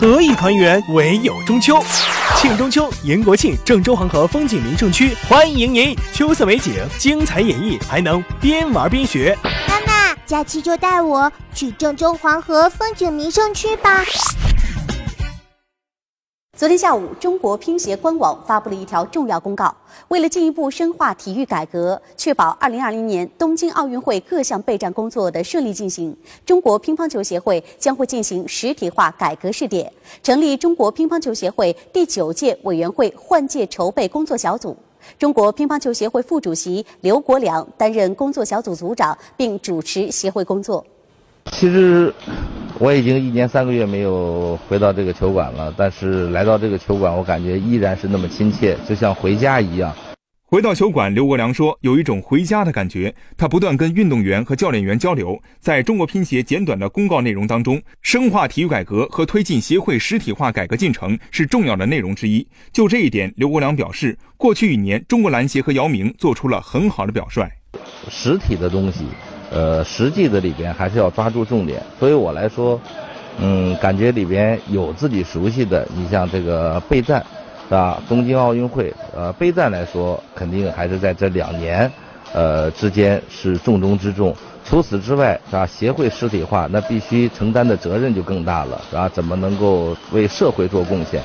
何以团圆？唯有中秋。庆中秋，迎国庆，郑州黄河风景名胜区欢迎您！秋色美景，精彩演绎，还能边玩边学。妈妈，假期就带我去郑州黄河风景名胜区吧。昨天下午，中国乒协官网发布了一条重要公告。为了进一步深化体育改革，确保2020年东京奥运会各项备战工作的顺利进行，中国乒乓球协会将会进行实体化改革试点，成立中国乒乓球协会第九届委员会换届筹备工作小组。中国乒乓球协会副主席刘国梁担任工作小组组长，并主持协会工作。其实。我已经一年三个月没有回到这个球馆了，但是来到这个球馆，我感觉依然是那么亲切，就像回家一样。回到球馆，刘国梁说有一种回家的感觉。他不断跟运动员和教练员交流，在中国乒协简短的公告内容当中，深化体育改革和推进协会实体化改革进程是重要的内容之一。就这一点，刘国梁表示，过去一年，中国篮协和姚明做出了很好的表率。实体的东西。呃，实际的里边还是要抓住重点。所以我来说，嗯，感觉里边有自己熟悉的。你像这个备战，是吧？东京奥运会，呃，备战来说，肯定还是在这两年，呃之间是重中之重。除此之外，是吧？协会实体化，那必须承担的责任就更大了，是吧？怎么能够为社会做贡献？